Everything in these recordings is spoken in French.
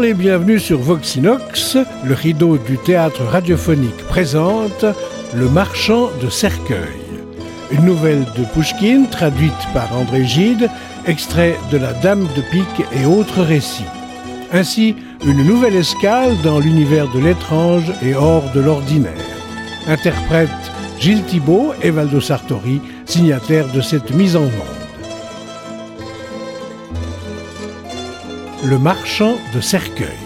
Les bienvenus sur Voxinox, le rideau du théâtre radiophonique présente Le marchand de cercueil. Une nouvelle de Pouchkine traduite par André Gide, extrait de La Dame de Pique et autres récits. Ainsi, une nouvelle escale dans l'univers de l'étrange et hors de l'ordinaire. Interprète Gilles Thibault et Valdo Sartori, signataires de cette mise en monde. Le marchand de cercueil.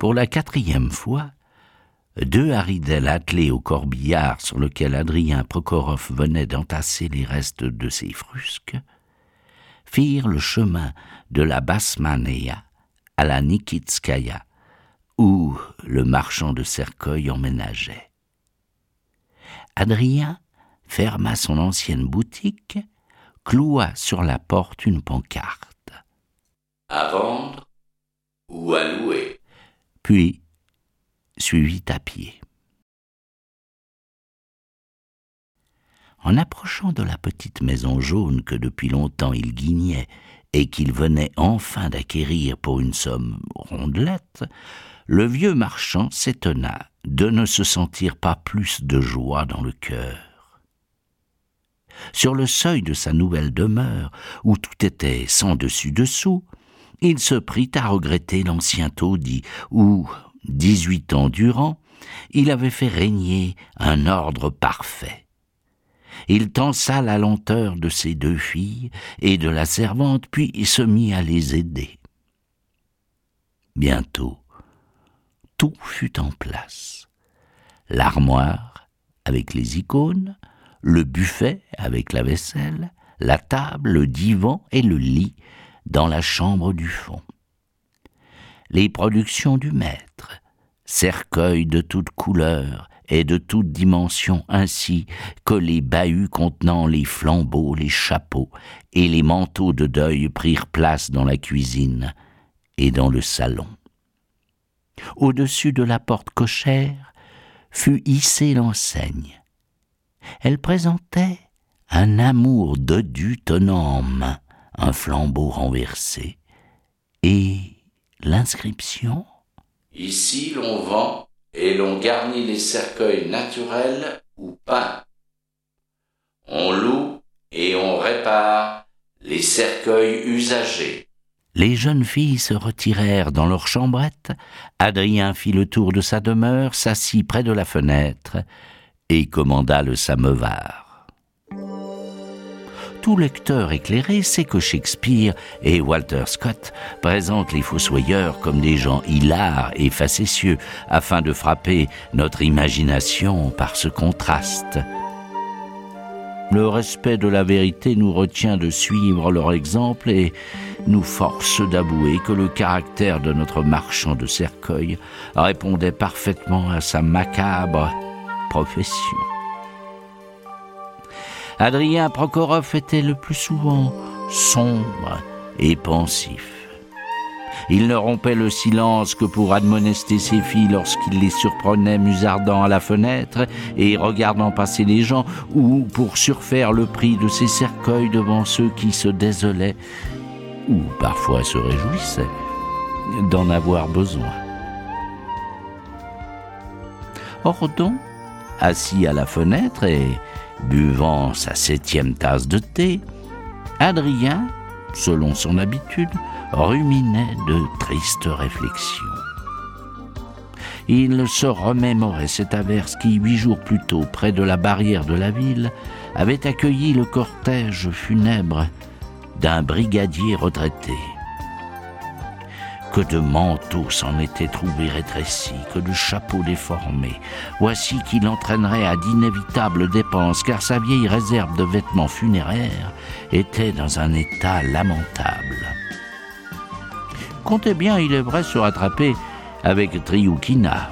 Pour la quatrième fois, deux haridelles attelés au corbillard sur lequel Adrien Prokhorov venait d'entasser les restes de ses frusques, firent le chemin de la Basmanea à la Nikitskaya, où le marchand de cercueil emménageait. Adrien ferma son ancienne boutique cloua sur la porte une pancarte. À vendre ou à louer. Puis suivit à pied. En approchant de la petite maison jaune que depuis longtemps il guignait et qu'il venait enfin d'acquérir pour une somme rondelette, le vieux marchand s'étonna de ne se sentir pas plus de joie dans le cœur sur le seuil de sa nouvelle demeure, où tout était sans dessus-dessous, il se prit à regretter l'ancien taudis, où, dix-huit ans durant, il avait fait régner un ordre parfait. Il tensa la lenteur de ses deux filles et de la servante, puis se mit à les aider. Bientôt, tout fut en place. L'armoire, avec les icônes, le buffet avec la vaisselle, la table, le divan et le lit dans la chambre du fond. Les productions du maître, cercueils de toutes couleurs et de toutes dimensions ainsi que les bahuts contenant les flambeaux, les chapeaux et les manteaux de deuil prirent place dans la cuisine et dans le salon. Au-dessus de la porte cochère fut hissée l'enseigne elle présentait un amour dodu tenant en main un flambeau renversé, et l'inscription Ici l'on vend et l'on garnit les cercueils naturels ou peints. On loue et on répare les cercueils usagés. Les jeunes filles se retirèrent dans leur chambrette. Adrien fit le tour de sa demeure, s'assit près de la fenêtre, et commanda le samovar. Tout lecteur éclairé sait que Shakespeare et Walter Scott présentent les fossoyeurs comme des gens hilars et facétieux afin de frapper notre imagination par ce contraste. Le respect de la vérité nous retient de suivre leur exemple et nous force d'avouer que le caractère de notre marchand de cercueil répondait parfaitement à sa macabre Adrien Prokhorov était le plus souvent sombre et pensif. Il ne rompait le silence que pour admonester ses filles lorsqu'il les surprenait musardant à la fenêtre et regardant passer les gens, ou pour surfaire le prix de ses cercueils devant ceux qui se désolaient, ou parfois se réjouissaient, d'en avoir besoin. Ordon assis à la fenêtre et buvant sa septième tasse de thé, Adrien, selon son habitude, ruminait de tristes réflexions. Il se remémorait cette averse qui, huit jours plus tôt, près de la barrière de la ville, avait accueilli le cortège funèbre d'un brigadier retraité que de manteaux s'en étaient trouvés rétrécis, que de chapeaux déformés. Voici qu'il entraînerait à d'inévitables dépenses, car sa vieille réserve de vêtements funéraires était dans un état lamentable. Comptait bien, il est vrai, se rattraper avec Trioukina,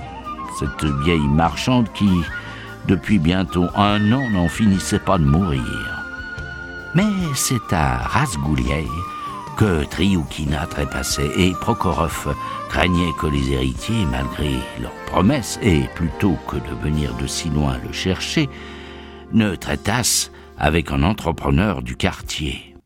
cette vieille marchande qui, depuis bientôt un an, n'en finissait pas de mourir. Mais c'est à Rasgoulier que Trioukina trépassait et Prokhorov craignait que les héritiers, malgré leurs promesses, et plutôt que de venir de si loin le chercher, ne traitassent avec un entrepreneur du quartier.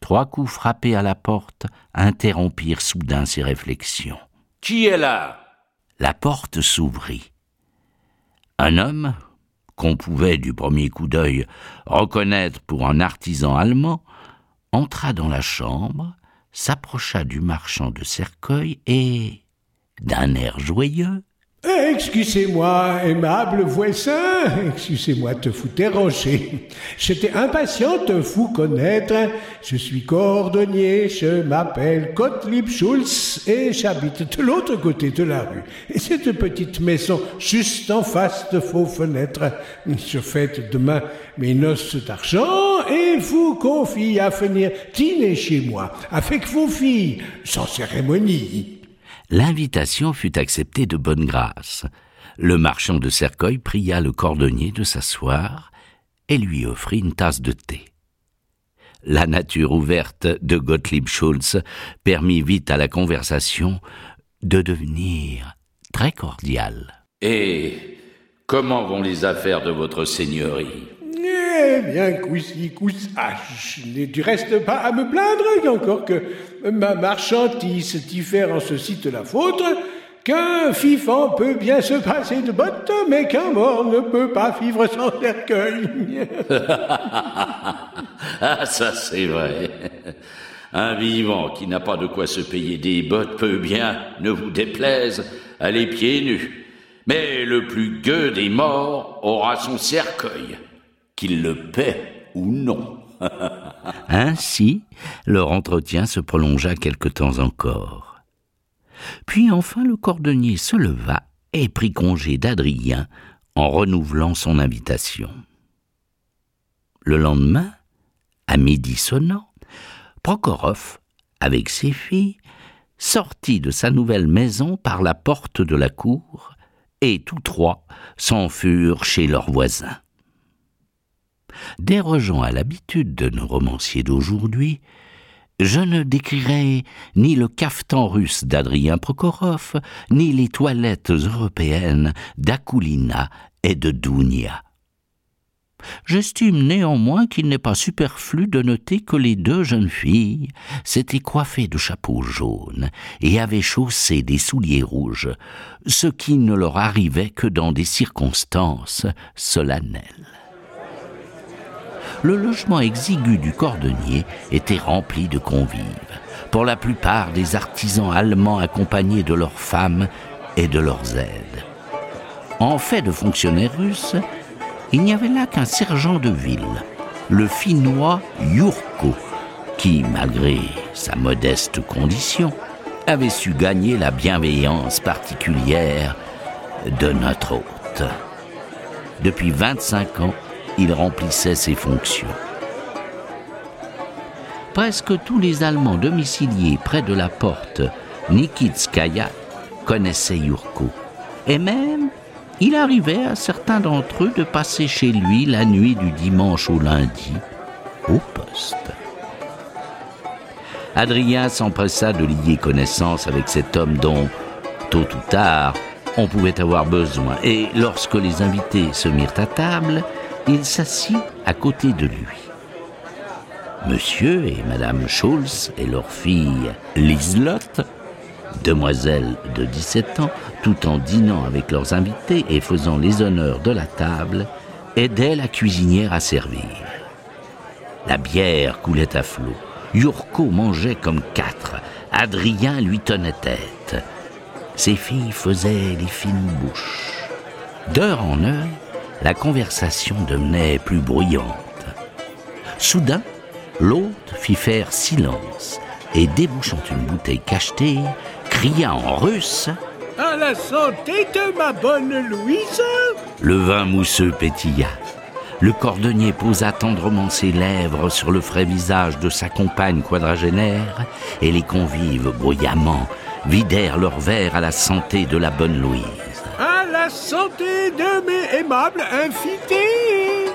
Trois coups frappés à la porte interrompirent soudain ses réflexions. Qui est là? La porte s'ouvrit. Un homme, qu'on pouvait du premier coup d'œil reconnaître pour un artisan allemand, entra dans la chambre, s'approcha du marchand de cercueil et, d'un air joyeux, Excusez-moi, aimable voisin, excusez-moi de vous déranger. J'étais impatient de vous connaître. Je suis cordonnier, je m'appelle Gottlieb Schulz et j'habite de l'autre côté de la rue. Et cette petite maison juste en face de vos fenêtres. Je fête demain mes noces d'argent et vous confie à venir dîner chez moi avec vos filles, sans cérémonie. L'invitation fut acceptée de bonne grâce. Le marchand de cercueil pria le cordonnier de s'asseoir et lui offrit une tasse de thé. La nature ouverte de Gottlieb Schulz permit vite à la conversation de devenir très cordiale. Et comment vont les affaires de votre seigneurie? Eh bien, coussi, coussa, je n'ai du reste pas à me plaindre, encore que ma marchandise diffère en ceci de la vôtre, qu'un vivant peut bien se passer de bottes, mais qu'un mort ne peut pas vivre sans cercueil. Ah, ça c'est vrai. Un vivant qui n'a pas de quoi se payer des bottes peut bien, ne vous déplaise, aller pieds nus. Mais le plus gueux des morts aura son cercueil, qu'il le paie ou non. Ainsi, leur entretien se prolongea quelque temps encore. Puis enfin le cordonnier se leva et prit congé d'Adrien en renouvelant son invitation. Le lendemain, à midi sonnant, Prokhorov, avec ses filles, sortit de sa nouvelle maison par la porte de la cour, et tous trois s'en furent chez leurs voisins. Dérogeant à l'habitude de nos romanciers d'aujourd'hui, je ne décrirai ni le cafetan russe d'Adrien Prokhorov, ni les toilettes européennes d'Akoulina et de Dounia. J'estime néanmoins qu'il n'est pas superflu de noter que les deux jeunes filles s'étaient coiffées de chapeaux jaunes et avaient chaussé des souliers rouges, ce qui ne leur arrivait que dans des circonstances solennelles le logement exigu du cordonnier était rempli de convives, pour la plupart des artisans allemands accompagnés de leurs femmes et de leurs aides. En fait de fonctionnaires russes, il n'y avait là qu'un sergent de ville, le finnois Yurko, qui, malgré sa modeste condition, avait su gagner la bienveillance particulière de notre hôte. Depuis 25 ans, il remplissait ses fonctions. Presque tous les Allemands domiciliés près de la porte Nikitskaya connaissaient Yurko. Et même, il arrivait à certains d'entre eux de passer chez lui la nuit du dimanche au lundi, au poste. Adrien s'empressa de lier connaissance avec cet homme dont, tôt ou tard, on pouvait avoir besoin, et lorsque les invités se mirent à table, il s'assit à côté de lui. Monsieur et Madame Schulz et leur fille Liselotte, demoiselle de 17 ans, tout en dînant avec leurs invités et faisant les honneurs de la table, aidaient la cuisinière à servir. La bière coulait à flot. Yurko mangeait comme quatre. Adrien lui tenait tête. Ses filles faisaient les fines bouches. D'heure en heure, la conversation devenait plus bruyante. Soudain, l'hôte fit faire silence et débouchant une bouteille cachetée, cria en russe À la santé de ma bonne Louise Le vin mousseux pétilla. Le cordonnier posa tendrement ses lèvres sur le frais visage de sa compagne quadragénaire, et les convives, bruyamment, vidèrent leurs verres à la santé de la bonne Louise. La santé de mes aimables invités.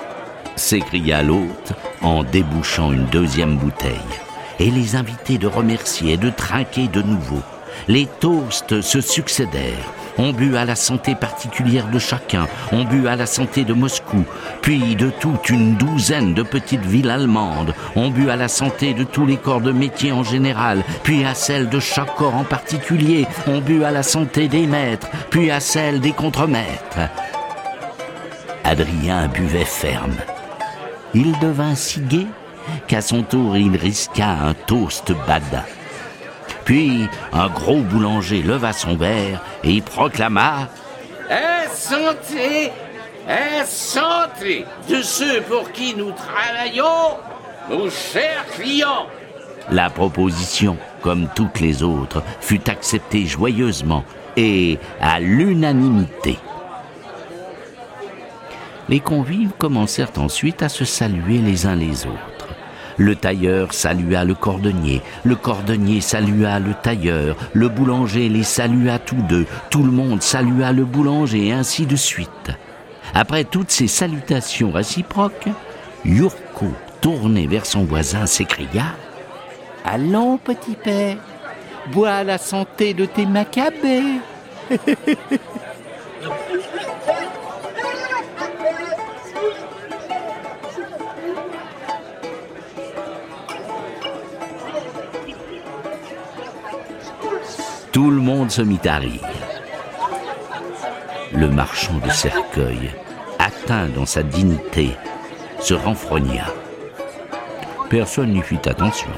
S'écria l'hôte en débouchant une deuxième bouteille, et les invités de remercier et de trinquer de nouveau. Les toasts se succédèrent, On but à la santé particulière de chacun. On but à la santé de Moscou, puis de toute une douzaine de petites villes allemandes. On but à la santé de tous les corps de métier en général, puis à celle de chaque corps en particulier. On but à la santé des maîtres, puis à celle des contremaîtres. Adrien buvait ferme. Il devint si gai qu'à son tour il risqua un toast badin. Puis un gros boulanger leva son verre et y proclama Eh santé santé de ceux pour qui nous travaillons, nos chers clients La proposition, comme toutes les autres, fut acceptée joyeusement et à l'unanimité. Les convives commencèrent ensuite à se saluer les uns les autres. Le tailleur salua le cordonnier, le cordonnier salua le tailleur, le boulanger les salua tous deux, tout le monde salua le boulanger, et ainsi de suite. Après toutes ces salutations réciproques, Yurko, tourné vers son voisin, s'écria Allons, petit père, bois la santé de tes macabées. Tout le monde se mit à rire. Le marchand de cercueil, atteint dans sa dignité, se renfrogna. Personne n'y fit attention.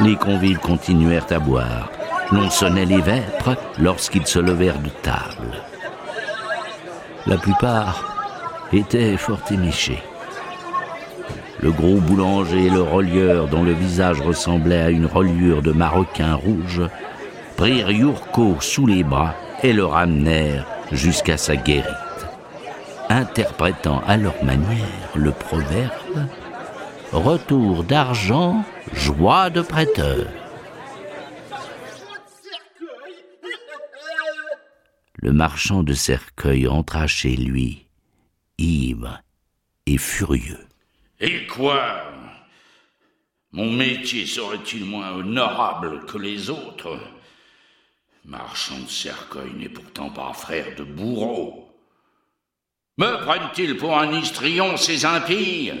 Les convives continuèrent à boire. L'on sonnait les vêpres lorsqu'ils se levèrent de table. La plupart étaient fort éméchés. Le gros boulanger et le relieur, dont le visage ressemblait à une reliure de maroquin rouge, prirent Yurko sous les bras et le ramenèrent jusqu'à sa guérite, interprétant à leur manière le proverbe Retour d'argent, joie de prêteur. Le marchand de cercueil entra chez lui, ivre et furieux. Et quoi? Mon métier serait-il moins honorable que les autres? Marchand de cercueil n'est pourtant pas frère de bourreau. Me prennent-ils pour un histrion, ces impies?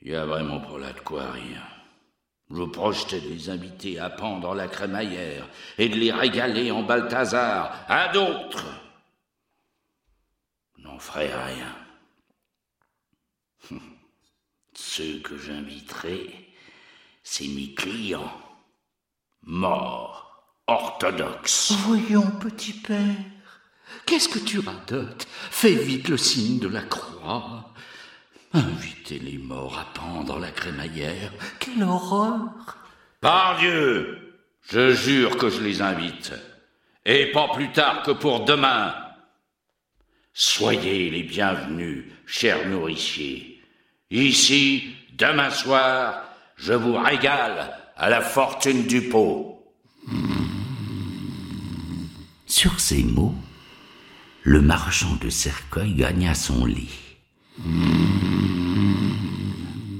Il y a vraiment pour là de quoi rire. Je projetais de les inviter à pendre la crémaillère et de les régaler en Balthazar à d'autres? N'en ferai rien. Ceux que j'inviterai, c'est mes clients mort orthodoxe. Voyons, petit père, qu'est-ce que tu radotes? Fais vite le signe de la croix. Inviter les morts à pendre la crémaillère, quelle horreur Par Dieu, je jure que je les invite, et pas plus tard que pour demain. Soyez les bienvenus, chers nourriciers. Ici, demain soir, je vous régale à la fortune du pot. Sur ces mots, le marchand de cercueil gagna son lit.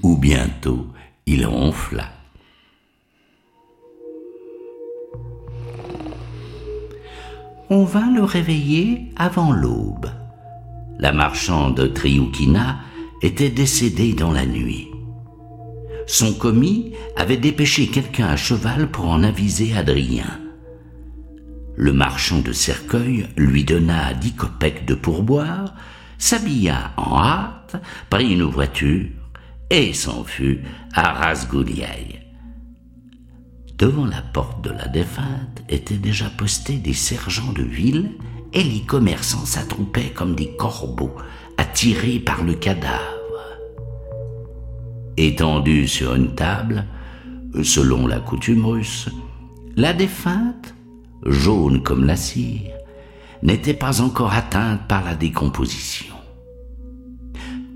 Ou bientôt il ronfla. On vint le réveiller avant l'aube. La marchande Trioukina était décédée dans la nuit son commis avait dépêché quelqu'un à cheval pour en aviser Adrien. Le marchand de cercueil lui donna dix copecs de pourboire, s'habilla en hâte, prit une voiture et s'en fut à Rasgouliaï. Devant la porte de la défunte étaient déjà postés des sergents de ville et les commerçants s'attroupaient comme des corbeaux attirés par le cadavre. Étendue sur une table, selon la coutume russe, la défunte, jaune comme la cire, n'était pas encore atteinte par la décomposition.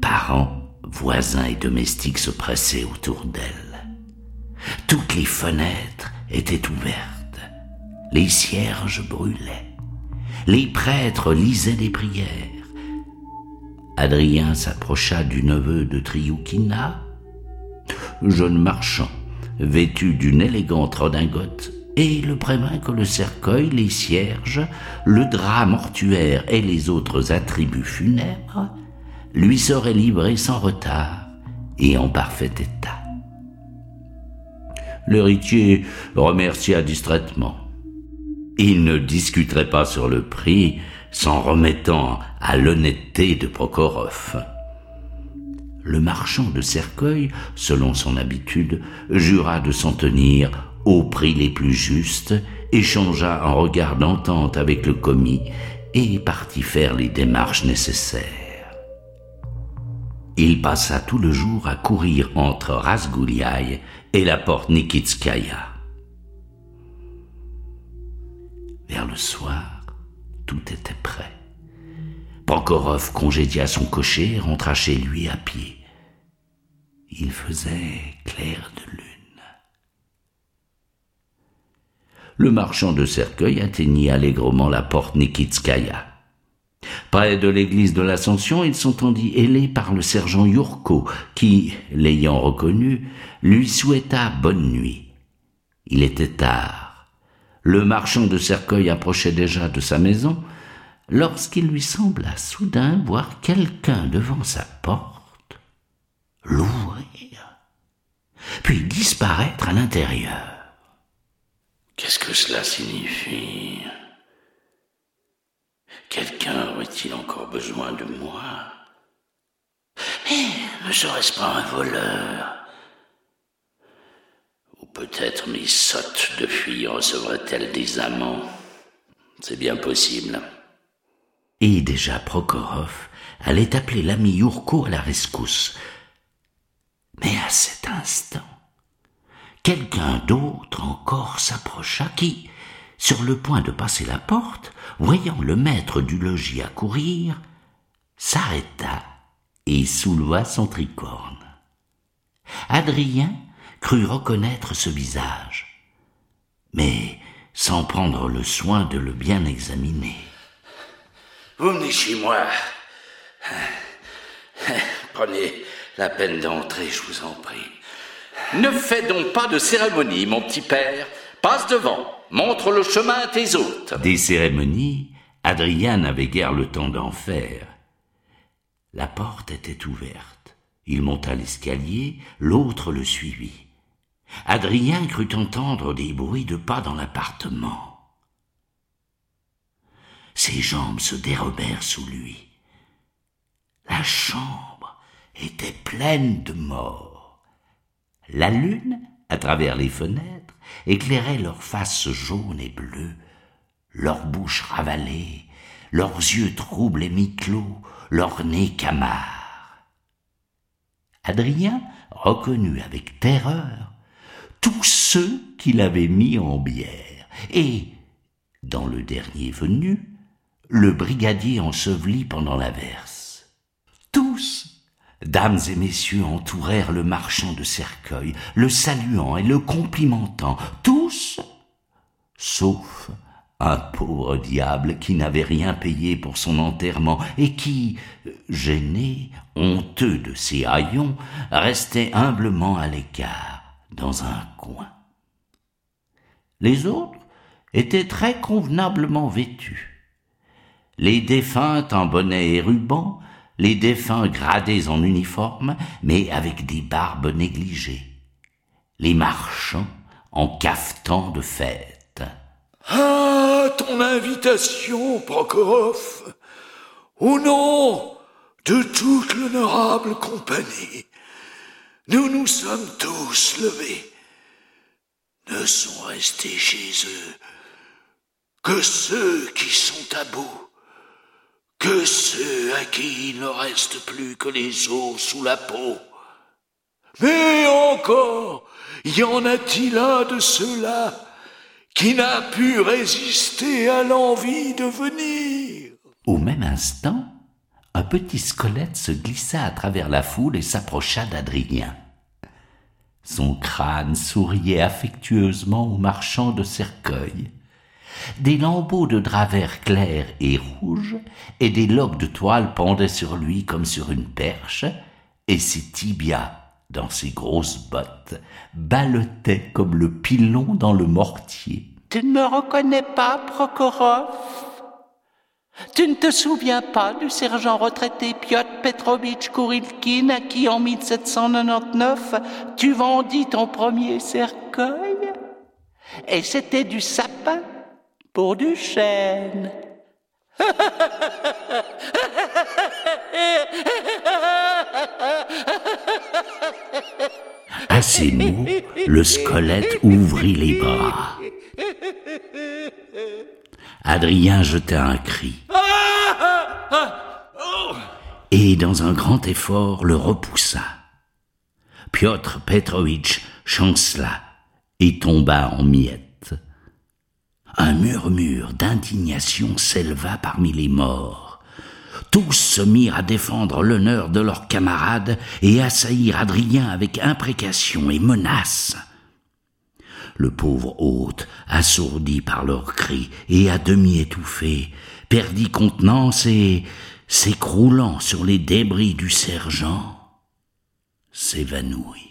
Parents, voisins et domestiques se pressaient autour d'elle. Toutes les fenêtres étaient ouvertes, les cierges brûlaient, les prêtres lisaient des prières. Adrien s'approcha du neveu de Trioukina, jeune marchand, vêtu d'une élégante redingote et il prévint que le cercueil, les cierges, le drap mortuaire et les autres attributs funèbres lui seraient livrés sans retard et en parfait état. L'héritier remercia distraitement. Il ne discuterait pas sur le prix s'en remettant à l'honnêteté de Prokhorov. Le marchand de cercueil, selon son habitude, jura de s'en tenir au prix les plus justes, échangea un regard d'entente avec le commis et partit faire les démarches nécessaires. Il passa tout le jour à courir entre Rasgouliaï et la porte Nikitskaya. Vers le soir, tout était prêt. Pankorov congédia son cocher et rentra chez lui à pied. Il faisait clair de lune. le marchand de cercueil atteignit allègrement la porte Nikitskaya. Près de l'église de l'Ascension, il s'entendit ailé par le sergent Yurko, qui, l'ayant reconnu, lui souhaita bonne nuit. Il était tard. Le marchand de cercueil approchait déjà de sa maison, lorsqu'il lui sembla soudain voir quelqu'un devant sa porte, l'ouvrir, puis disparaître à l'intérieur. Qu'est-ce que cela signifie? Quelqu'un aurait-il encore besoin de moi? Mais ne serait-ce pas un voleur? Ou peut-être mes sottes de filles recevraient-elles des amants? C'est bien possible. Et déjà Prokhorov allait appeler l'ami Yurko à la rescousse. Mais à cet instant, quelqu'un d'autre encore s'approcha qui, sur le point de passer la porte, voyant le maître du logis accourir, s'arrêta et souleva son tricorne. Adrien crut reconnaître ce visage, mais sans prendre le soin de le bien examiner. Vous venez chez moi. Prenez la peine d'entrer, je vous en prie. Ne fais donc pas de cérémonie, mon petit père. Passe devant, montre le chemin à tes hôtes. Des cérémonies, Adrien n'avait guère le temps d'en faire. La porte était ouverte. Il monta l'escalier, l'autre le suivit. Adrien crut entendre des bruits de pas dans l'appartement. Ses jambes se dérobèrent sous lui. La chambre était pleine de morts. La lune, à travers les fenêtres, éclairait leurs faces jaunes et bleues, leurs bouches ravalées, leurs yeux troubles et mi-clos, leurs nez camards. Adrien reconnut avec terreur tous ceux qu'il avait mis en bière, et, dans le dernier venu, le brigadier enseveli pendant l'averse. Tous Dames et messieurs entourèrent le marchand de cercueil, le saluant et le complimentant, tous, sauf un pauvre diable qui n'avait rien payé pour son enterrement et qui, gêné, honteux de ses haillons, restait humblement à l'écart, dans un coin. Les autres étaient très convenablement vêtus. Les défunts en bonnet et ruban, les défunts gradés en uniforme, mais avec des barbes négligées, les marchands en cafetan de fête. Ah, ton invitation, Prokhorov, au nom de toute l'honorable compagnie, nous nous sommes tous levés. Ne sont restés chez eux que ceux qui sont à bout que ceux à qui il ne reste plus que les os sous la peau. Mais encore, y en a-t-il un de ceux-là qui n'a pu résister à l'envie de venir? Au même instant, un petit squelette se glissa à travers la foule et s'approcha d'Adrien. Son crâne souriait affectueusement au marchand de cercueil des lambeaux de drap vert clair et rouge, et des loques de toile pendaient sur lui comme sur une perche, et ses tibias, dans ses grosses bottes, ballottait comme le pilon dans le mortier. Tu ne me reconnais pas, Prokhorov Tu ne te souviens pas du sergent retraité Piotr Petrovitch Kourilkin à qui en 1799 tu vendis ton premier cercueil? Et c'était du sapin? Du chêne. À ces mots, le squelette ouvrit les bras. Adrien jeta un cri. Et dans un grand effort le repoussa. Piotr Petrovitch chancela et tomba en miettes. Un murmure d'indignation s'éleva parmi les morts. Tous se mirent à défendre l'honneur de leurs camarades et assaillir Adrien avec imprécation et menaces. Le pauvre hôte, assourdi par leurs cris et à demi étouffé, perdit contenance et, s'écroulant sur les débris du sergent, s'évanouit.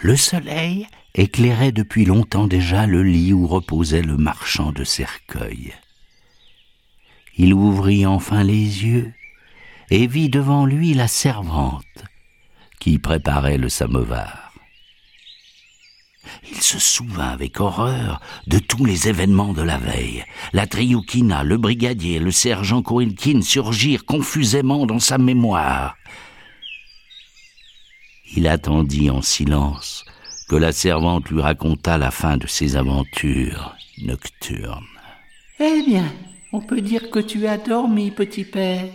Le soleil éclairait depuis longtemps déjà le lit où reposait le marchand de cercueil. Il ouvrit enfin les yeux et vit devant lui la servante qui préparait le samovar. Il se souvint avec horreur de tous les événements de la veille. La Trioukina, le brigadier, le sergent Kourilkin surgirent confusément dans sa mémoire. Il attendit en silence que la servante lui racontât la fin de ses aventures nocturnes. Eh bien, on peut dire que tu as dormi, petit père.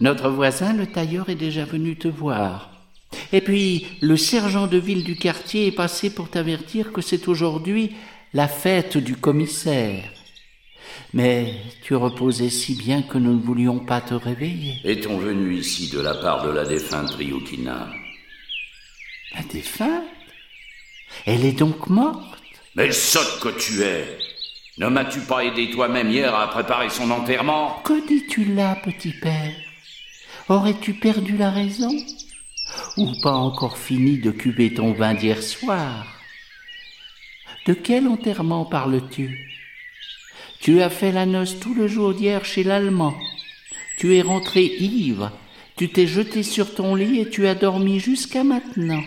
Notre voisin, le tailleur, est déjà venu te voir. Et puis, le sergent de ville du quartier est passé pour t'avertir que c'est aujourd'hui la fête du commissaire. Mais tu reposais si bien que nous ne voulions pas te réveiller. Est-on venu ici de la part de la défunte Ryukina? La défunte? Elle est donc morte. Mais sotte que tu es! Ne m'as-tu pas aidé toi-même hier à préparer son enterrement? Que dis-tu là, petit père? Aurais-tu perdu la raison? Ou pas encore fini de cuver ton vin d'hier soir? De quel enterrement parles-tu? Tu as fait la noce tout le jour d'hier chez l'Allemand. Tu es rentré ivre. Tu t'es jeté sur ton lit et tu as dormi jusqu'à maintenant.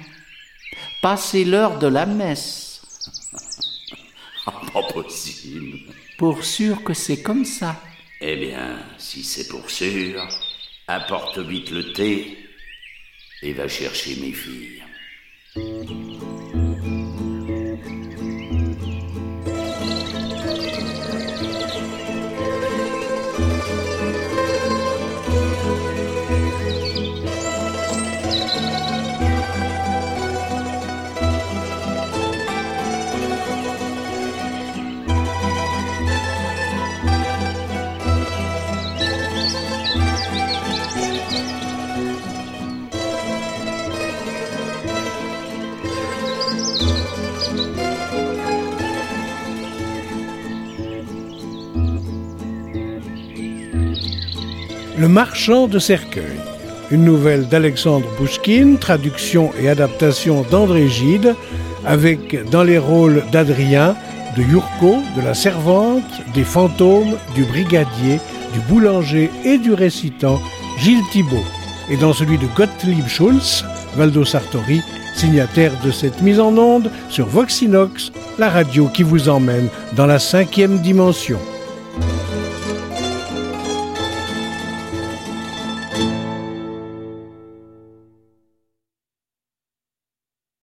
Passez l'heure de la messe. pas possible. Pour sûr que c'est comme ça. Eh bien, si c'est pour sûr, apporte vite le thé et va chercher mes filles. Le marchand de cercueil, une nouvelle d'Alexandre Pouchkine, traduction et adaptation d'André Gide, avec dans les rôles d'Adrien, de Yurko, de la servante, des fantômes, du brigadier, du boulanger et du récitant Gilles Thibault, et dans celui de Gottlieb Schulz, Valdo Sartori, signataire de cette mise en onde sur Voxinox, la radio qui vous emmène dans la cinquième dimension.